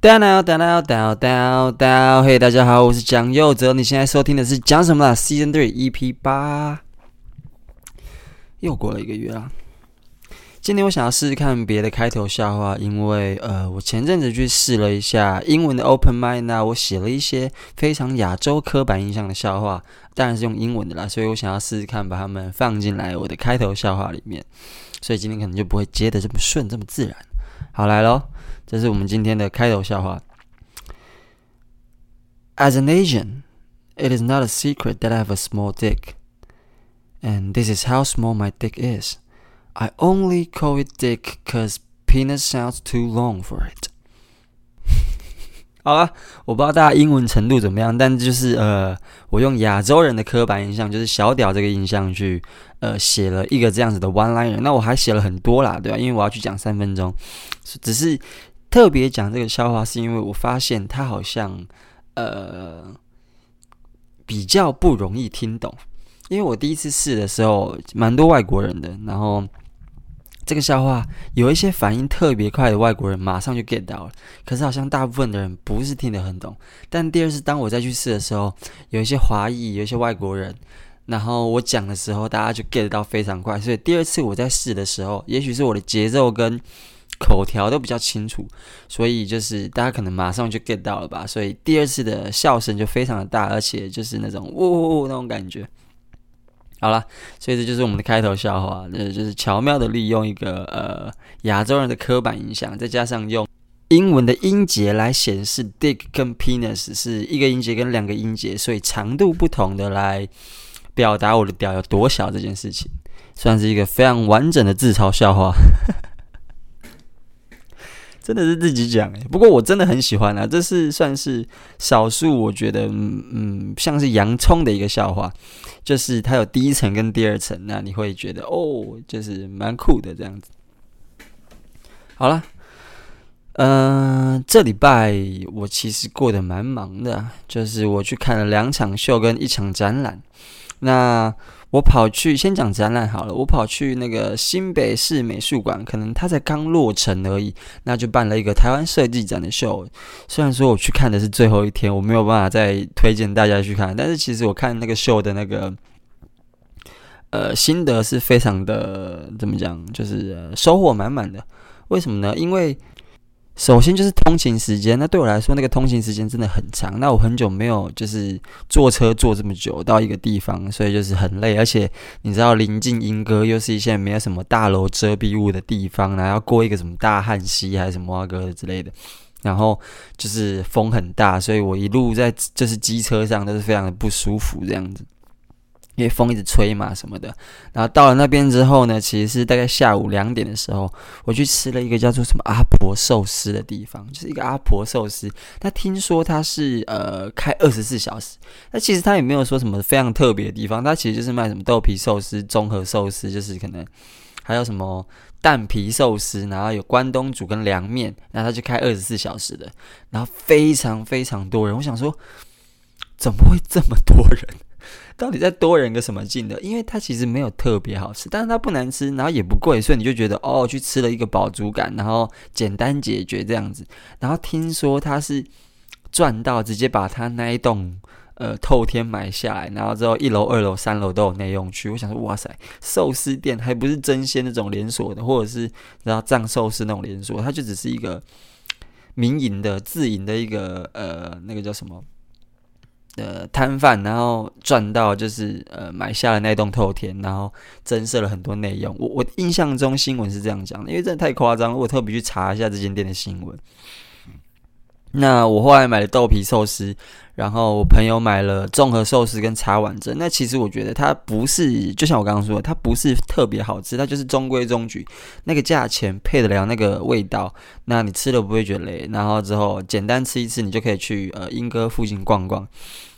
down down down down down down，嘿，大家好，我是蒋佑哲，你现在收听的是讲什么啦？Season Three EP 八，又过了一个月啦。今天我想要试试看别的开头笑话，因为呃，我前阵子去试了一下英文的 Open Mind，那我写了一些非常亚洲刻板印象的笑话，当然是用英文的啦，所以我想要试试看把它们放进来我的开头笑话里面，所以今天可能就不会接得这么顺，这么自然。好，来喽。这是我们今天的开头笑话。As an Asian, it is not a secret that I have a small dick, and this is how small my dick is. I only call it dick cause penis sounds too long for it. 好了，我不知道大家英文程度怎么样，但就是呃，我用亚洲人的刻板印象，就是小屌这个印象去呃写了一个这样子的 one liner。那我还写了很多啦，对吧？因为我要去讲三分钟，只是。 特别讲这个笑话，是因为我发现它好像呃比较不容易听懂。因为我第一次试的时候，蛮多外国人的，然后这个笑话有一些反应特别快的外国人马上就 get 到了，可是好像大部分的人不是听得很懂。但第二次当我再去试的时候，有一些华裔，有一些外国人，然后我讲的时候，大家就 get 到非常快。所以第二次我在试的时候，也许是我的节奏跟口条都比较清楚，所以就是大家可能马上就 get 到了吧，所以第二次的笑声就非常的大，而且就是那种呜呜呜那种感觉。好了，所以这就是我们的开头笑话，呃，就是巧妙的利用一个呃亚洲人的刻板印象，再加上用英文的音节来显示 dick 跟 penis 是一个音节跟两个音节，所以长度不同的来表达我的屌有多小这件事情，算是一个非常完整的自嘲笑话。真的是自己讲诶，不过我真的很喜欢啊，这是算是少数我觉得嗯嗯像是洋葱的一个笑话，就是它有第一层跟第二层，那你会觉得哦，就是蛮酷的这样子。好了，嗯、这礼拜我其实过得蛮忙的，就是我去看了两场秀跟一场展览，那。我跑去先讲展览好了，我跑去那个新北市美术馆，可能它才刚落成而已，那就办了一个台湾设计展的秀。虽然说我去看的是最后一天，我没有办法再推荐大家去看，但是其实我看那个秀的那个呃心得是非常的怎么讲，就是、收获满满的。为什么呢？因为首先就是通勤时间，那对我来说，那个通勤时间真的很长。那我很久没有就是坐车坐这么久到一个地方，所以就是很累。而且你知道，临近英歌，又是一些没有什么大楼遮蔽物的地方，然后要过一个什么大汉溪还是什么啊哥之类的，然后就是风很大，所以我一路在就是机车上都是非常的不舒服这样子。因为风一直吹嘛，什么的。然后到了那边之后呢，其实是大概下午两点的时候，我去吃了一个叫做什么阿婆寿司的地方，就是一个阿婆寿司。他听说他是呃开二十四小时，那其实他也没有说什么非常特别的地方，他其实就是卖什么豆皮寿司、综合寿司，就是可能还有什么蛋皮寿司，然后有关东煮跟凉面，然后他就开二十四小时的，然后非常非常多人。我想说，怎么会这么多人？到底在多人个什么劲的？因为它其实没有特别好吃，但是它不难吃，然后也不贵，所以你就觉得哦，去吃了一个饱足感，然后简单解决这样子。然后听说他是赚到直接把他那一栋呃透天买下来，然后之后一楼、二楼、三楼都有内用区。我想说，哇塞，寿司店还不是真鲜那种连锁的，或者是然后藏寿司那种连锁，它就只是一个民营的、自营的一个呃那个叫什么？的摊贩，然后赚到就是呃买下了那栋透天，然后增设了很多内容。我我印象中新闻是这样讲的，因为真的太夸张了，我特别去查一下这间店的新闻。那我后来买了豆皮寿司，然后我朋友买了综合寿司跟茶碗蒸。那其实我觉得它不是，就像我刚刚说的，它不是特别好吃，它就是中规中矩。那个价钱配得了那个味道，那你吃了不会觉得累。然后之后简单吃一次，你就可以去呃莺歌附近逛逛。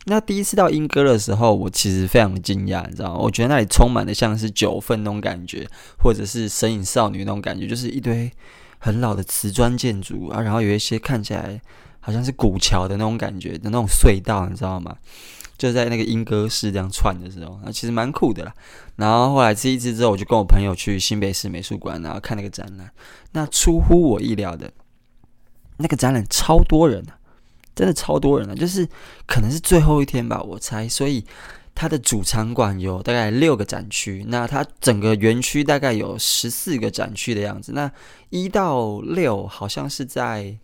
那第一次到莺歌的时候，我其实非常的惊讶，你知道吗？我觉得那里充满了像是九份那种感觉，或者是神隐少女那种感觉，就是一堆很老的瓷砖建筑啊，然后有一些看起来好像是古桥的那种感觉的那种隧道，你知道吗？就在那个莺歌市这样串的时候，那其实蛮酷的啦。然后后来吃一次之后，我就跟我朋友去新北市美术馆，然后看那个展览。那出乎我意料的，那个展览超多人啊，真的超多人啊，就是可能是最后一天吧，我猜。所以它的主场馆有大概六个展区，那它整个园区大概有十四个展区的样子。那一到六好像是在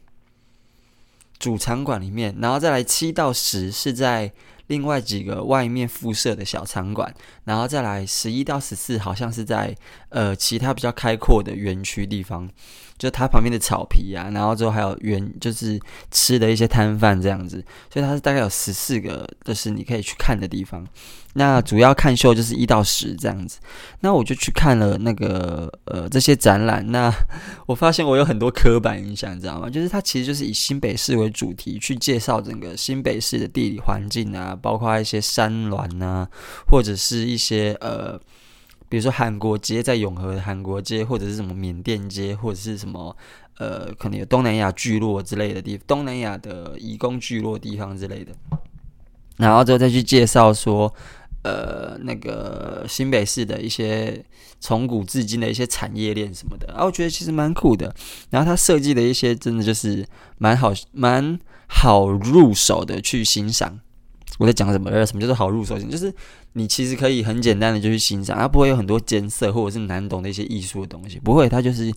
主场馆里面，然后再来七到十是在另外几个外面附设的小场馆，然后再来十一到十四好像是在呃其他比较开阔的园区地方。就它旁边的草皮啊，然后之后还有园，就是吃的一些摊贩这样子，所以它是大概有十四个，就是你可以去看的地方。那主要看秀就是一到十这样子。那我就去看了那个呃这些展览。那我发现我有很多刻板印象，你知道吗？就是它其实就是以新北市为主题去介绍整个新北市的地理环境啊，包括一些山峦啊，或者是一些呃。比如说韩国街在永和韩国街，或者是什么缅甸街，或者是什么呃，可能有东南亚聚落之类的地方，东南亚的移工聚落地方之类的。然后之后再去介绍说，呃，那个新北市的一些从古至今的一些产业链什么的。然后我觉得其实蛮酷的。然后他设计的一些真的就是蛮好，蛮好入手的去欣赏。我在讲什么？呃，什么叫做好入手？就是你其实可以很简单的就去欣赏，它不会有很多艰涩或者是难懂的一些艺术的东西，不会，它就是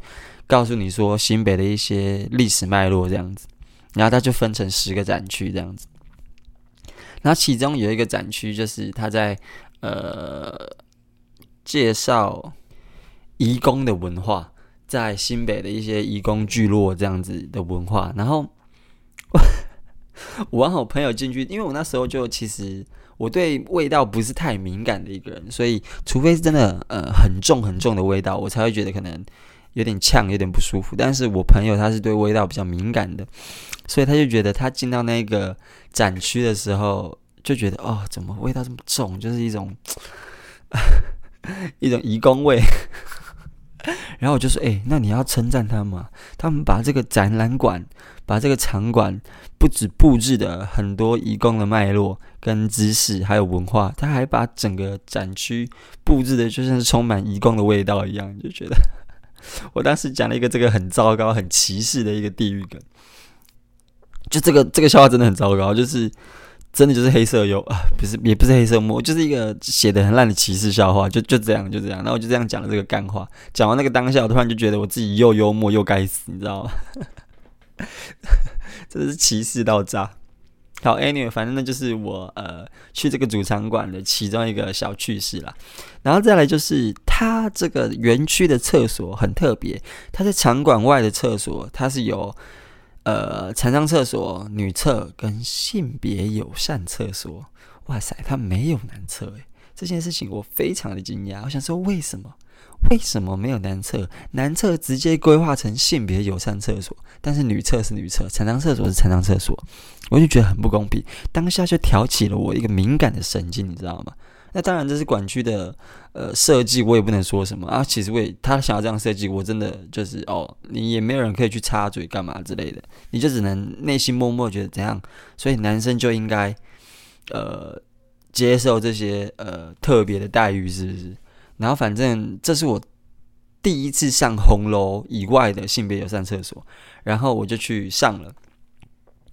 告诉你说新北的一些历史脉络这样子，然后它就分成十个展区这样子，然后其中有一个展区就是他在呃介绍移工的文化，在新北的一些移工聚落这样子的文化，然后。我和我朋友进去，因为我那时候就其实我对味道不是太敏感的一个人，所以除非是真的呃很重很重的味道，我才会觉得可能有点呛，有点不舒服。但是我朋友他是对味道比较敏感的，所以他就觉得他进到那个展区的时候，就觉得哦，怎么味道这么重，就是一种 一种移工味。然后我就说，哎，那你要称赞他们，他们把这个展览馆。把这个场馆不止布置的很多移工的脉络跟知识，还有文化，他还把整个展区布置的就像是充满移工的味道一样，就觉得我当时讲了一个这个很糟糕、很歧视的一个地域梗，就这个这个笑话真的很糟糕，就是真的就是黑色幽啊，不是也不是黑色幽默，就是一个写的很烂的歧视笑话，就就这样就这样，然后我就这样讲了这个干话，讲完那个当下，我突然就觉得我自己又幽默又该死，你知道吗？真的是歧视到炸。好，Anyway，反正那就是我呃去这个主场馆的其中一个小趣事啦。然后再来就是，它这个园区的厕所很特别，它在场馆外的厕所，它是有呃残障厕所、女厕跟性别友善厕所。哇塞，它没有男厕诶，这件事情我非常的惊讶。我想说，为什么？为什么没有男厕？男厕直接规划成性别友善厕所，但是女厕是女厕，残障厕所是残障厕所，我就觉得很不公平。当下就挑起了我一个敏感的神经，你知道吗？那当然这是管区的呃设计，我也不能说什么啊。其实我也他想要这样设计，我真的就是哦，你也没有人可以去插嘴干嘛之类的，你就只能内心默默觉得怎样。所以男生就应该呃接受这些呃特别的待遇，是不是？然后反正这是我第一次上红楼以外的性别友善厕所，然后我就去上了。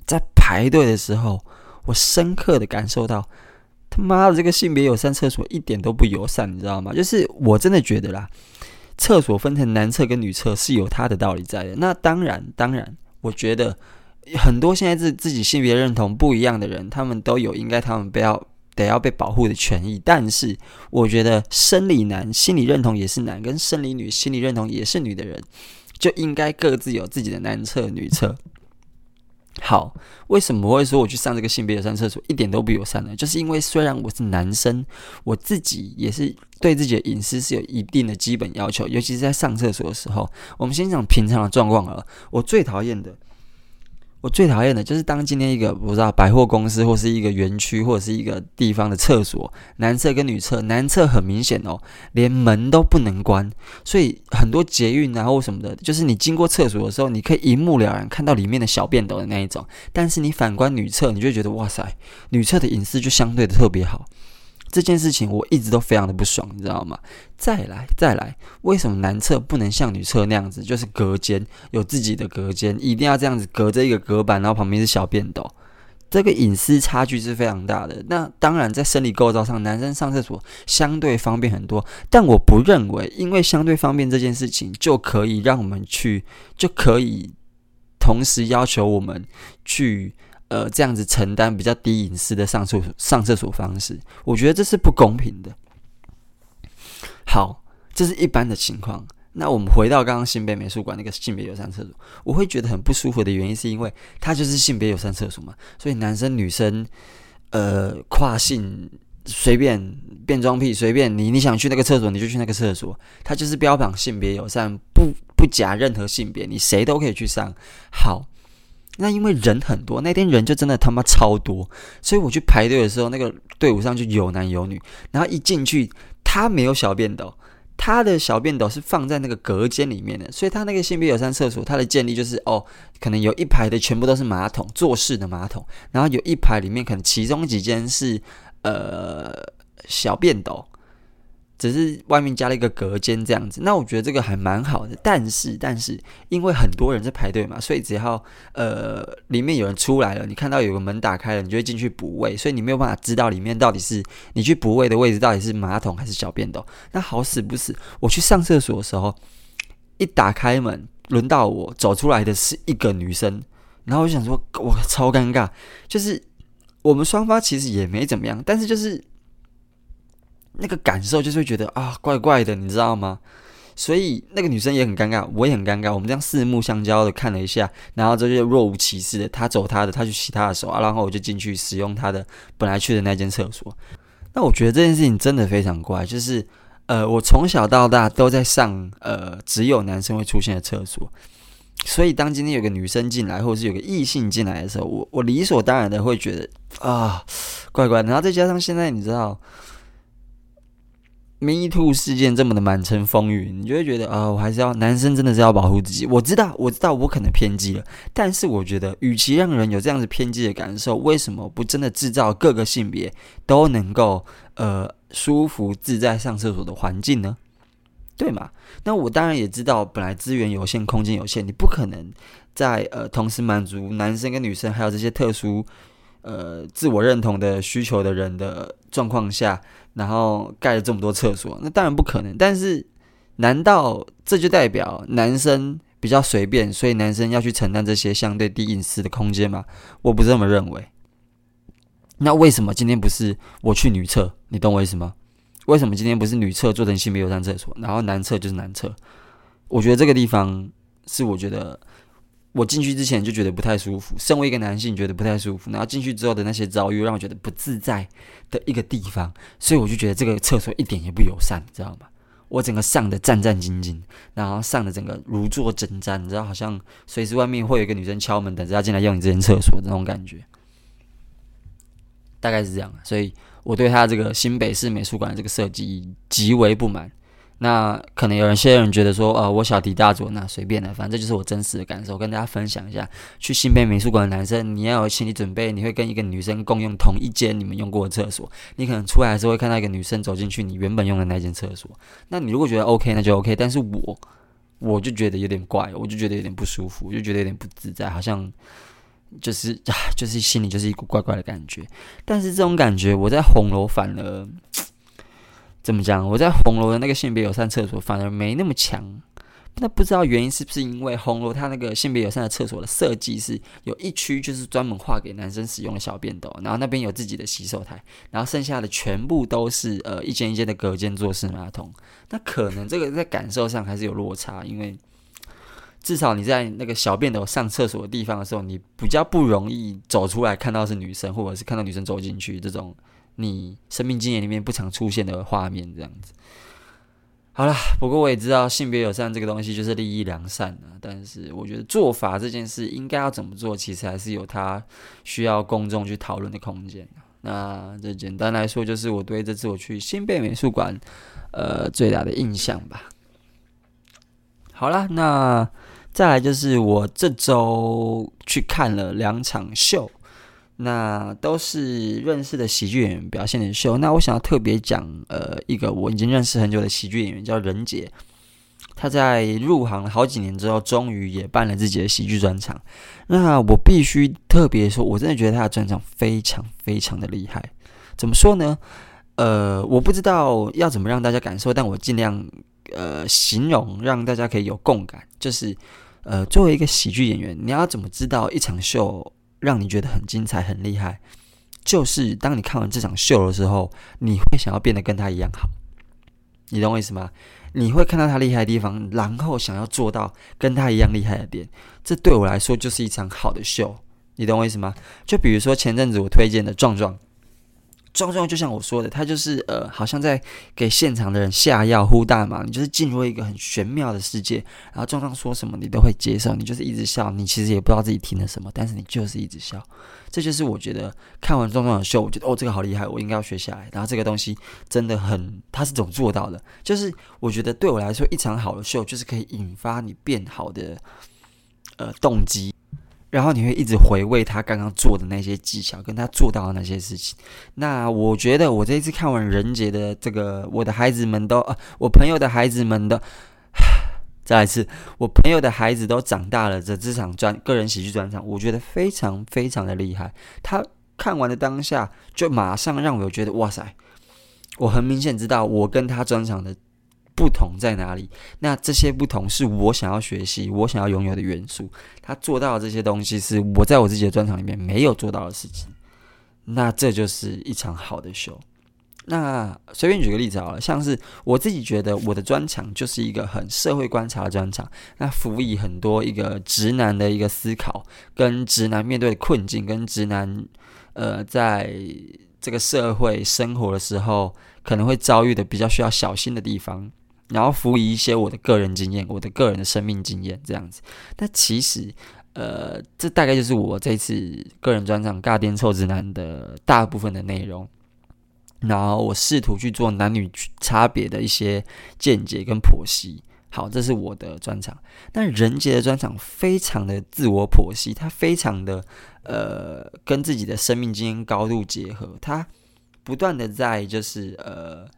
在排队的时候，我深刻的感受到，他妈的这个性别友善厕所一点都不友善，你知道吗？就是我真的觉得啦，厕所分成男厕跟女厕是有它的道理在的。那当然，当然，我觉得很多现在自自己性别认同不一样的人，他们都有应该他们不要。得要被保护的权益，但是我觉得生理男心理认同也是男，跟生理女心理认同也是女的人，就应该各自有自己的男厕女厕。好，为什么会说我去上这个性别友善厕所一点都不友善呢？就是因为虽然我是男生，我自己也是对自己的隐私是有一定的基本要求，尤其是在上厕所的时候。我们先讲平常的状况啊，我最讨厌的。我最讨厌的就是当今天一个不知道百货公司或是一个园区或者是一个地方的厕所，男厕跟女厕，男厕很明显哦，连门都不能关，所以很多捷运啊或什么的，就是你经过厕所的时候，你可以一目了然看到里面的小便斗的那一种，但是你反观女厕，你就觉得哇塞，女厕的隐私就相对的特别好。这件事情我一直都非常的不爽，你知道吗？再来再来，为什么男厕不能像女厕那样子，就是隔间有自己的隔间，一定要这样子隔着一个隔板，然后旁边是小便斗？这个隐私差距是非常大的。那当然，在生理构造上，男生上厕所相对方便很多。但我不认为，因为相对方便这件事情，就可以让我们去，就可以同时要求我们去，呃，这样子承担比较低隐私的上厕所上厕所方式。我觉得这是不公平的。好，这是一般的情况。那我们回到刚刚新北美术馆那个性别友善厕所，我会觉得很不舒服的原因，是因为它就是性别友善厕所嘛，所以男生女生，呃，跨性随便变装癖随便你，你想去那个厕所你就去那个厕所，它就是标榜性别友善，不不夹任何性别，你谁都可以去上。好，那因为人很多，那天人就真的他妈超多，所以我去排队的时候，那个队伍上就有男有女，然后一进去，他没有小便斗。他的小便斗是放在那个隔间里面的，所以他那个性别友善厕所，它的建立就是哦，可能有一排的全部都是马桶，坐式的马桶，然后有一排里面可能其中几间是呃小便斗。只是外面加了一个隔间这样子，那我觉得这个还蛮好的。但是，但是因为很多人在排队嘛，所以只要呃里面有人出来了，你看到有个门打开了，你就会进去补位，所以你没有办法知道里面到底是你去补位的位置到底是马桶还是小便斗。那好死不死，我去上厕所的时候，一打开门，轮到我走出来的是一个女生，然后我就想说，我，超尴尬，就是我们双方其实也没怎么样，但是就是。那个感受就是会觉得啊，怪怪的，你知道吗？所以那个女生也很尴尬，我也很尴尬。我们这样四目相交的看了一下，然后这就若无其事的，她走她的，她去洗她的手啊，然后我就进去使用她的本来去的那间厕所。那我觉得这件事情真的非常怪，就是呃，我从小到大都在上呃只有男生会出现的厕所，所以当今天有个女生进来，或者是有个异性进来的时候，我我理所当然的会觉得啊，怪怪的。然后再加上现在你知道。Me Too 事件这么的满城风雨，你就会觉得啊、呃，我还是要男生真的是要保护自己。我知道，我知道我可能偏激了，但是我觉得，与其让人有这样子偏激的感受，为什么不真的制造各个性别都能够呃舒服自在上厕所的环境呢？对吗？那我当然也知道，本来资源有限，空间有限，你不可能在呃同时满足男生跟女生还有这些特殊呃自我认同的需求的人的状况下。然后盖了这么多厕所，那当然不可能。但是，难道这就代表男生比较随便，所以男生要去承担这些相对低隐私的空间吗？我不这么认为。那为什么今天不是我去女厕？你懂我意思吗？为什么今天不是女厕做成性别友善厕所，然后男厕就是男厕？我觉得这个地方是我觉得。我进去之前就觉得不太舒服，身为一个男性觉得不太舒服，然后进去之后的那些遭遇让我觉得不自在的一个地方，所以我就觉得这个厕所一点也不友善，知道吗？我整个上的战战兢兢，然后上的整个如坐针毡，你知道，好像随时外面会有一个女生敲门，等着要进来用你这间厕所那种感觉，大概是这样。所以我对他这个新北市美术馆的这个设计极为不满。那可能有一些人觉得说，呃，我小题大做，那随便的，反正这就是我真实的感受，跟大家分享一下。去新北美术馆的男生，你要有心理准备，你会跟一个女生共用同一间你们用过的厕所，你可能出来的时候会看到一个女生走进去你原本用的那间厕所。那你如果觉得 OK，那就 OK。但是我我就觉得有点怪，我就觉得有点不舒服，我就觉得有点不自在，好像就是啊，就是心里就是一股怪怪的感觉。但是这种感觉，我在红楼反而。怎么讲？我在红楼的那个性别友善厕所反而没那么强。那不知道原因是不是因为红楼它那个性别友善的厕所的设计是有一区就是专门划给男生使用的小便斗，然后那边有自己的洗手台，然后剩下的全部都是呃一间一间的隔间坐式马桶。那可能这个在感受上还是有落差，因为至少你在那个小便斗上厕所的地方的时候，你比较不容易走出来看到是女生，或者是看到女生走进去这种。你生命经验里面不常出现的画面，这样子。好了，不过我也知道性别友善这个东西就是利益良善啊，但是我觉得做法这件事应该要怎么做，其实还是有它需要公众去讨论的空间。那这简单来说，就是我对这次我去新北美术馆，呃，最大的印象吧。好了，那再来就是我这周去看了两场秀。那都是认识的喜剧演员表现的秀。那我想要特别讲，呃，一个我已经认识很久的喜剧演员叫任杰，他在入行了好几年之后，终于也办了自己的喜剧专场。那我必须特别说，我真的觉得他的专场非常非常的厉害。怎么说呢？呃，我不知道要怎么让大家感受，但我尽量呃形容，让大家可以有共感。就是呃，作为一个喜剧演员，你要怎么知道一场秀？让你觉得很精彩、很厉害，就是当你看完这场秀的时候，你会想要变得跟他一样好。你懂我意思吗？你会看到他厉害的地方，然后想要做到跟他一样厉害的点。这对我来说就是一场好的秀。你懂我意思吗？就比如说前阵子我推荐的壮壮。壮壮就像我说的，他就是呃，好像在给现场的人下药、呼大麻，你就是进入一个很玄妙的世界。然后壮壮说什么，你都会接受，你就是一直笑，你其实也不知道自己听了什么，但是你就是一直笑。这就是我觉得看完壮壮的秀，我觉得哦，这个好厉害，我应该要学下来。然后这个东西真的很，他是怎么做到的？就是我觉得对我来说，一场好的秀就是可以引发你变好的呃动机。然后你会一直回味他刚刚做的那些技巧，跟他做到的那些事情。那我觉得我这一次看完任杰的这个，我的孩子们都，呃，我朋友的孩子们都，再一次，我朋友的孩子都长大了。这这场专个人喜剧专场，我觉得非常非常的厉害。他看完的当下，就马上让我觉得哇塞，我很明显知道我跟他专场的。不同在哪里？那这些不同是我想要学习、我想要拥有的元素。他做到的这些东西是我在我自己的专场里面没有做到的事情。那这就是一场好的秀。那随便举个例子好了，像是我自己觉得我的专场就是一个很社会观察的专场。那辅以很多一个直男的一个思考，跟直男面对的困境，跟直男呃在这个社会生活的时候可能会遭遇的比较需要小心的地方。然后辅以一些我的个人经验，我的个人的生命经验这样子。但其实，呃，这大概就是我这次个人专场《尬电臭直男》的大部分的内容。然后我试图去做男女差别的一些见解跟剖析。好，这是我的专场。但任杰的专场非常的自我剖析，他非常的呃跟自己的生命经验高度结合，他不断的在就是呃。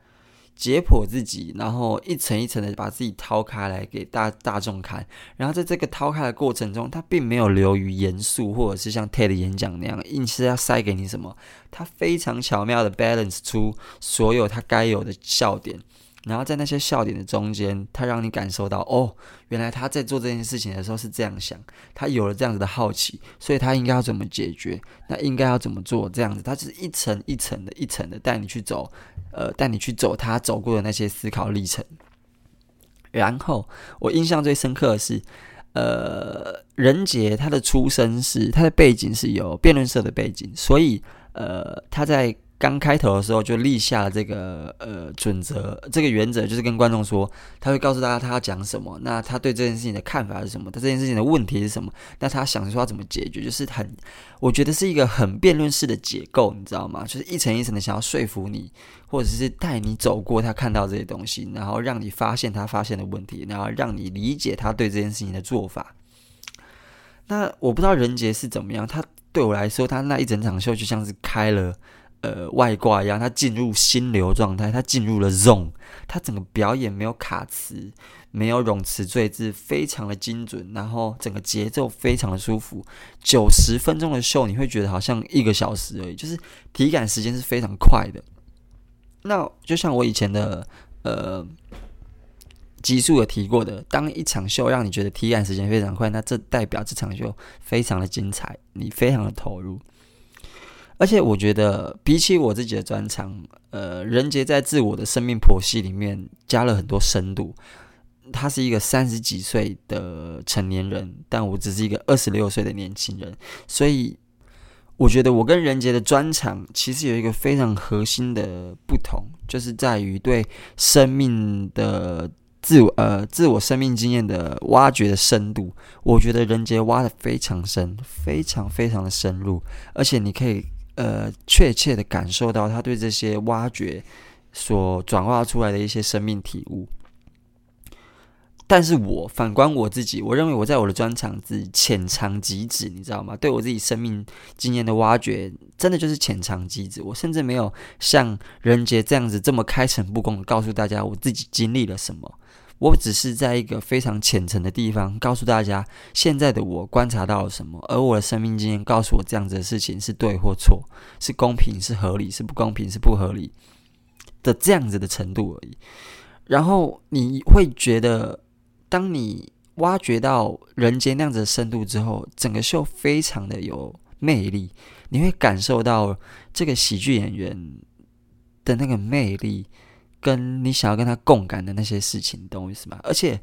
解剖自己，然后一层一层的把自己掏开来给大大众看，然后在这个掏开的过程中，他并没有流于严肃，或者是像 TED 演讲那样硬是要塞给你什么，他非常巧妙的 balance 出所有他该有的笑点。然后在那些笑点的中间，他让你感受到哦，原来他在做这件事情的时候是这样想，他有了这样子的好奇，所以他应该要怎么解决？那应该要怎么做？这样子，他就是一层一层的、一层的带你去走，呃，带你去走他走过的那些思考历程。然后我印象最深刻的是，呃，任杰他的出身是他的背景是有辩论社的背景，所以呃，他在。刚开头的时候就立下了这个呃准则，这个原则就是跟观众说，他会告诉大家他要讲什么，那他对这件事情的看法是什么，他这件事情的问题是什么，那他想说要怎么解决，就是很，我觉得是一个很辩论式的解构，你知道吗？就是一层一层的想要说服你，或者是带你走过他看到这些东西，然后让你发现他发现的问题，然后让你理解他对这件事情的做法。那我不知道人杰是怎么样，他对我来说，他那一整场秀就像是开了。呃，外挂一样，他进入心流状态，他进入了 zone，他整个表演没有卡词，没有冗词赘字，非常的精准，然后整个节奏非常的舒服。九十分钟的秀，你会觉得好像一个小时而已，就是体感时间是非常快的。那就像我以前的呃集数有提过的，当一场秀让你觉得体感时间非常快，那这代表这场秀非常的精彩，你非常的投入。而且我觉得，比起我自己的专场，呃，任杰在自我的生命剖析里面加了很多深度。他是一个三十几岁的成年人，但我只是一个二十六岁的年轻人，所以我觉得我跟任杰的专场其实有一个非常核心的不同，就是在于对生命的自我呃自我生命经验的挖掘的深度。我觉得任杰挖得非常深，非常非常的深入，而且你可以。呃，确切的感受到他对这些挖掘所转化出来的一些生命体悟。但是我反观我自己，我认为我在我的专长是浅尝即止，你知道吗？对我自己生命经验的挖掘，真的就是浅尝即止。我甚至没有像人杰这样子这么开诚布公的告诉大家我自己经历了什么。我只是在一个非常浅层的地方告诉大家，现在的我观察到了什么，而我的生命经验告诉我这样子的事情是对或错，是公平是合理，是不公平是不合理的这样子的程度而已。然后你会觉得，当你挖掘到人间那样子的深度之后，整个秀非常的有魅力，你会感受到这个喜剧演员的那个魅力。跟你想要跟他共感的那些事情，懂我意思吗？而且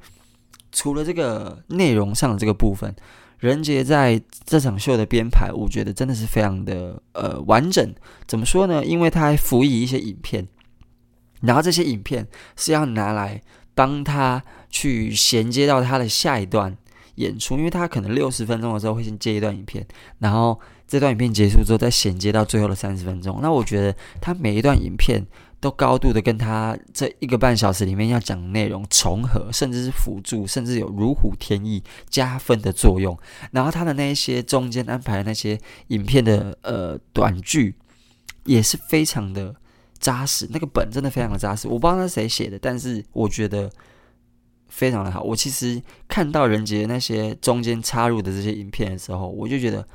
除了这个内容上的这个部分，人杰在这场秀的编排，我觉得真的是非常的呃完整。怎么说呢？因为他还辅以一些影片，然后这些影片是要拿来帮他去衔接到他的下一段演出，因为他可能六十分钟的时候会先接一段影片，然后这段影片结束之后再衔接到最后的三十分钟。那我觉得他每一段影片。都高度的跟他这一个半小时里面要讲的内容重合，甚至是辅助，甚至有如虎添翼、加分的作用。然后他的那一些中间安排的那些影片的呃短剧，也是非常的扎实。那个本真的非常的扎实，我不知道他是谁写的，但是我觉得非常的好。我其实看到人杰那些中间插入的这些影片的时候，我就觉得，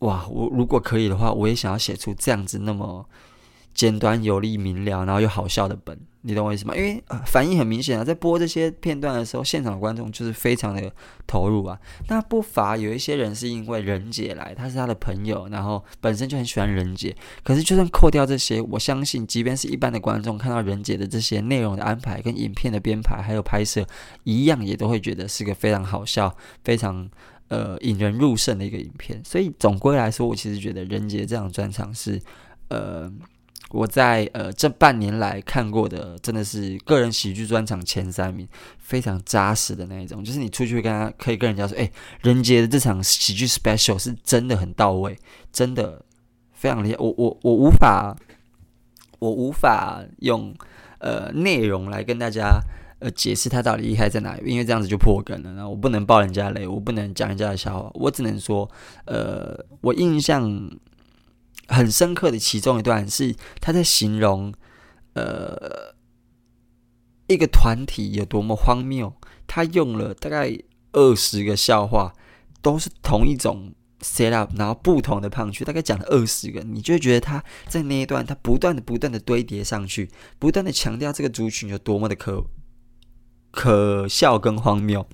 哇，我如果可以的话，我也想要写出这样子那么。简短有力、明了，然后又好笑的本，你懂我意思吗？因为、反应很明显啊，在播这些片段的时候，现场的观众就是非常的投入啊。那不乏有一些人是因为人杰来，他是他的朋友，然后本身就很喜欢人杰。可是就算扣掉这些，我相信，即便是一般的观众看到人杰的这些内容的安排、跟影片的编排还有拍摄，一样也都会觉得是个非常好笑、非常呃引人入胜的一个影片。所以总归来说，我其实觉得人杰这场专场是呃。我在呃这半年来看过的，真的是个人喜剧专场前三名，非常扎实的那一种。就是你出去跟他可以跟人家说，哎，人杰的这场喜剧 special 是真的很到位，真的非常厉害。我我我无法，我无法用呃内容来跟大家呃解释他到底厉害在哪里，因为这样子就破梗了。然后我不能爆人家雷，我不能讲人家的笑话，我只能说，呃，我印象。很深刻的其中一段是他在形容，呃，一个团体有多么荒谬。他用了大概二十个笑话，都是同一种 set up，然后不同的胖去大概讲了二十个，你就会觉得他在那一段，他不断的、不断的堆叠上去，不断的强调这个族群有多么的可可笑跟荒谬，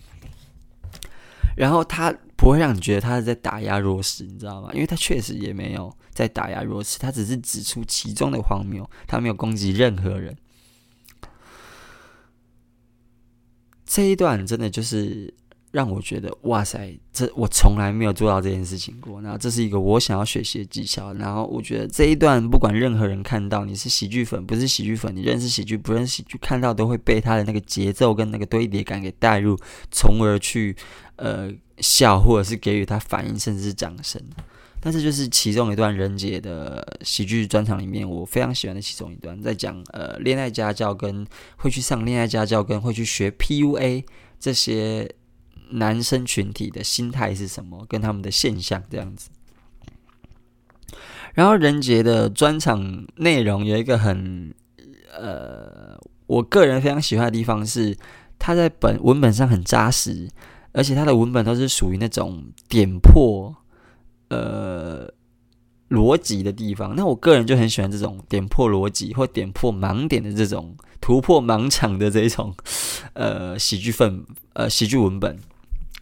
然后他。不会让你觉得他是在打压弱势，你知道吗？因为他确实也没有在打压弱势，他只是指出其中的荒谬，他没有攻击任何人。这一段真的就是让我觉得，哇塞，这我从来没有做到这件事情过。然后这是一个我想要学习的技巧。然后我觉得这一段不管任何人看到，你是喜剧粉不是喜剧粉，你认识喜剧不认识喜剧，看到都会被他的那个节奏跟那个堆叠感给带入，从而去呃。笑，或者是给予他反应，甚至是掌声。但是就是其中一段人杰的喜剧专场里面，我非常喜欢的其中一段，在讲呃恋爱家教跟会去上恋爱家教跟会去学 PUA 这些男生群体的心态是什么，跟他们的现象这样子。然后人杰的专场内容有一个很呃，我个人非常喜欢的地方是，他在本文本上很扎实。而且他的文本都是属于那种点破呃逻辑的地方，那我个人就很喜欢这种点破逻辑或点破盲点的这种突破盲场的这一种呃喜剧份呃喜剧文本。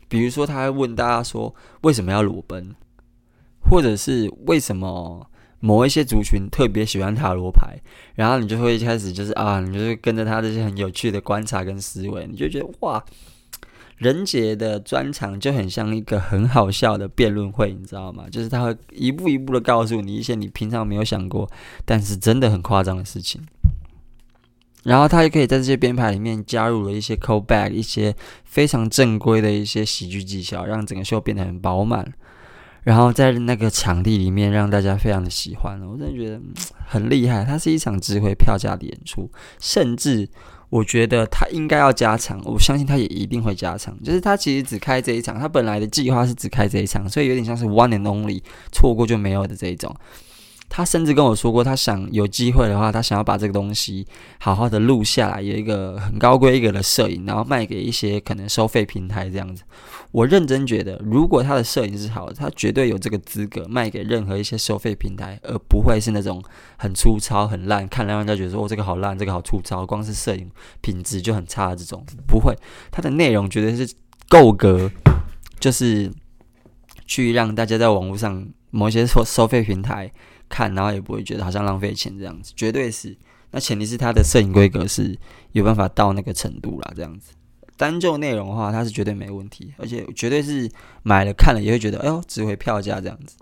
比如说，他会问大家说为什么要裸奔，或者是为什么某一些族群特别喜欢塔罗牌，然后你就会一开始就是啊，你就是跟着他这些很有趣的观察跟思维，你就觉得哇。人杰的专场就很像一个很好笑的辩论会，你知道吗？就是他会一步一步的告诉你一些你平常没有想过，但是真的很夸张的事情。然后他也可以在这些编排里面加入了一些 callback，一些非常正规的一些喜剧技巧，让整个秀变得很饱满。然后在那个场地里面让大家非常的喜欢，我真的觉得很厉害。它是一场值回票价的演出，甚至。我觉得他应该要加场，我相信他也一定会加场。就是他其实只开这一场，他本来的计划是只开这一场，所以有点像是 one and only，错过就没有的这一种。他甚至跟我说过，他想有机会的话，他想要把这个东西好好的录下来，有一个很高规格的摄影，然后卖给一些可能收费平台这样子。我认真觉得，如果他的摄影是好的，他绝对有这个资格卖给任何一些收费平台，而不会是那种很粗糙、很烂，看了让人家觉得说哦，这个好烂，这个好粗糙，光是摄影品质就很差的这种。不会，他的内容绝对是够格，就是去让大家在网络上某些收收费平台。看，然后也不会觉得好像浪费钱这样子，绝对是。那前提是他的摄影规格是有办法到那个程度啦，这样子。单就内容的话，他是绝对没问题，而且绝对是买了看了也会觉得，哎呦，值回票价这样子。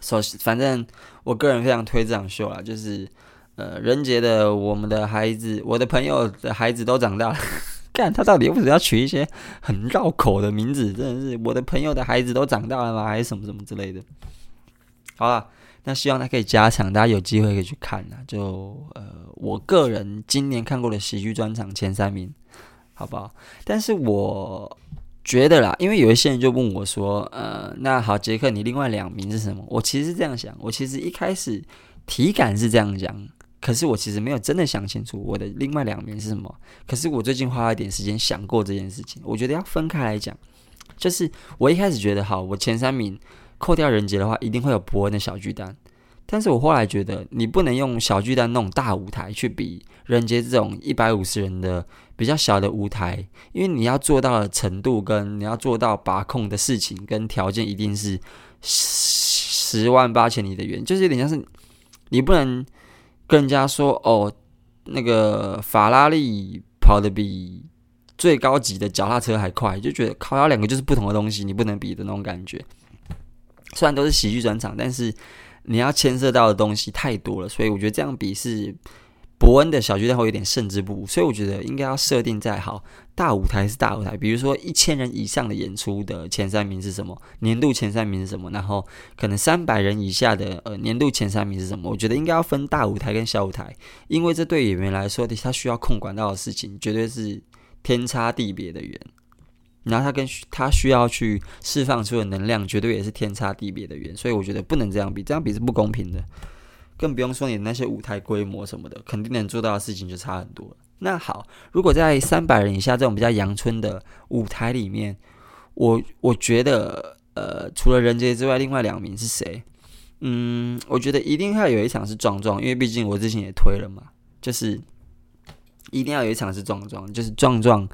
首先，反正我个人非常推这场秀啦，就是呃，人杰的我们的孩子，我的朋友的孩子都长大了。干，他到底为什么要取一些很绕口的名字？真的是我的朋友的孩子都长大了吗？还是什么什么之类的？好了，那希望他可以加场，大家有机会可以去看啊。就呃，我个人今年看过的喜剧专场前三名，好不好？但是我觉得啦，因为有一些人就问我说，呃，那好，杰克，你另外两名是什么？我其实是这样想，我其实一开始体感是这样讲，可是我其实没有真的想清楚我的另外两名是什么。可是我最近花了一点时间想过这件事情，我觉得要分开来讲，就是我一开始觉得，好，我前三名。扣掉人杰的话，一定会有伯恩的小巨蛋。但是我后来觉得，你不能用小巨蛋那种大舞台去比人杰这种一百五十人的比较小的舞台，因为你要做到的程度跟你要做到把控的事情跟条件，一定是十万八千里的远。就是有点像是你不能跟人家说哦，那个法拉利跑得比最高级的脚踏车还快，就觉得靠，它两个就是不同的东西，你不能比的那种感觉。虽然都是喜剧专场，但是你要牵涉到的东西太多了，所以我觉得这样比是伯恩的小巨蛋会有点胜之不武。所以我觉得应该要设定在好大舞台是大舞台，比如说一千人以上的演出的前三名是什么，年度前三名是什么，然后可能三百人以下的呃年度前三名是什么。我觉得应该要分大舞台跟小舞台，因为这对演员来说，他需要控管到的事情绝对是天差地别的远。然后他跟他需要去释放出的能量，绝对也是天差地别的远，所以我觉得不能这样比，这样比是不公平的。更不用说你那些舞台规模什么的，肯定能做到的事情就差很多。那好，如果在三百人以下这种比较阳春的舞台里面，我我觉得，呃，除了人杰之外，另外两名是谁？嗯，我觉得一定要有一场是壮壮，因为毕竟我之前也推了嘛，就是一定要有一场是壮壮，就是壮壮。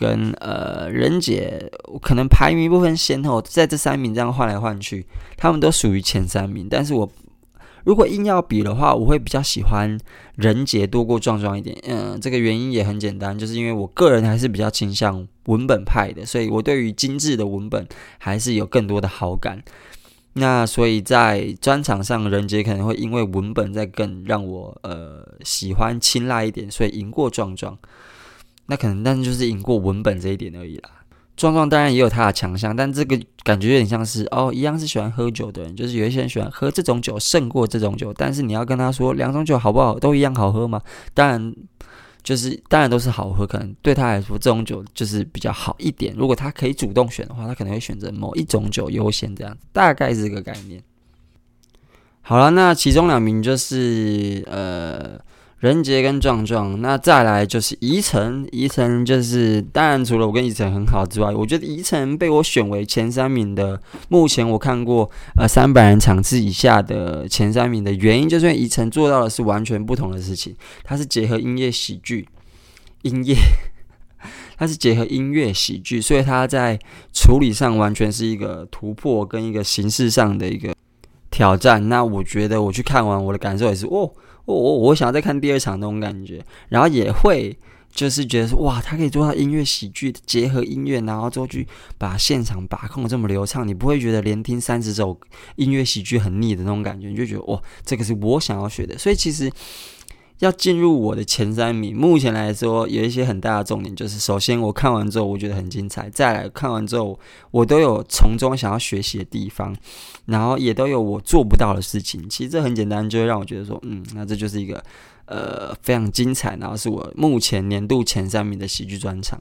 跟呃人杰可能排名不分先后，在这三名这样换来换去，他们都属于前三名。但是我如果硬要比的话，我会比较喜欢人杰多过壮壮一点。嗯，这个原因也很简单，就是因为我个人还是比较倾向文本派的，所以我对于精致的文本还是有更多的好感。那所以在专场上，人杰可能会因为文本在更让我呃喜欢青睐一点，所以赢过壮壮。那可能，但是就是赢过文本这一点而已啦。壮壮当然也有他的强项，但这个感觉有点像是哦，一样是喜欢喝酒的人，就是有一些人喜欢喝这种酒胜过这种酒。但是你要跟他说两种酒好不好，都一样好喝吗？当然，就是当然都是好喝。可能对他来说，这种酒就是比较好一点。如果他可以主动选的话，他可能会选择某一种酒优先这样子，大概是这个概念。好了，那其中两名就是呃。人杰跟壮壮，那再来就是宜城，宜城就是当然除了我跟宜城很好之外，我觉得宜城被我选为前三名的，目前我看过呃三百人场次以下的前三名的原因，就是因为宜城做到的是完全不同的事情，它是结合音乐喜剧，音乐，它是结合音乐喜剧，所以它在处理上完全是一个突破跟一个形式上的一个挑战。那我觉得我去看完，我的感受也是哦。我我想要再看第二场那种感觉，然后也会就是觉得说哇，他可以做到音乐喜剧结合音乐，然后之后去把现场把控这么流畅，你不会觉得连听三十首音乐喜剧很腻的那种感觉，你就觉得哇，这个是我想要学的。所以其实要进入我的前三名，目前来说有一些很大的重点，就是首先我看完之后我觉得很精彩，再来看完之后我都有从中想要学习的地方。然后也都有我做不到的事情，其实这很简单，就会让我觉得说，嗯，那这就是一个呃非常精彩，然后是我目前年度前三名的喜剧专场。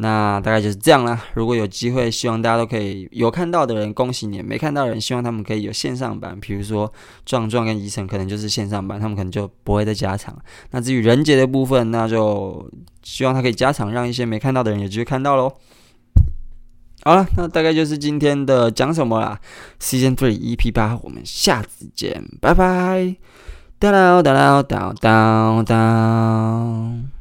那大概就是这样啦。如果有机会，希望大家都可以有看到的人，恭喜你；没看到的人，希望他们可以有线上版。比如说壮壮跟宜城，可能就是线上版，他们可能就不会再加场。那至于人杰的部分，那就希望他可以加场，让一些没看到的人有机会看到喽。好了，那大概就是今天的讲什么啦。Season Three EP 八，我们下次见，拜拜。哒啦哒啦哒哒哒。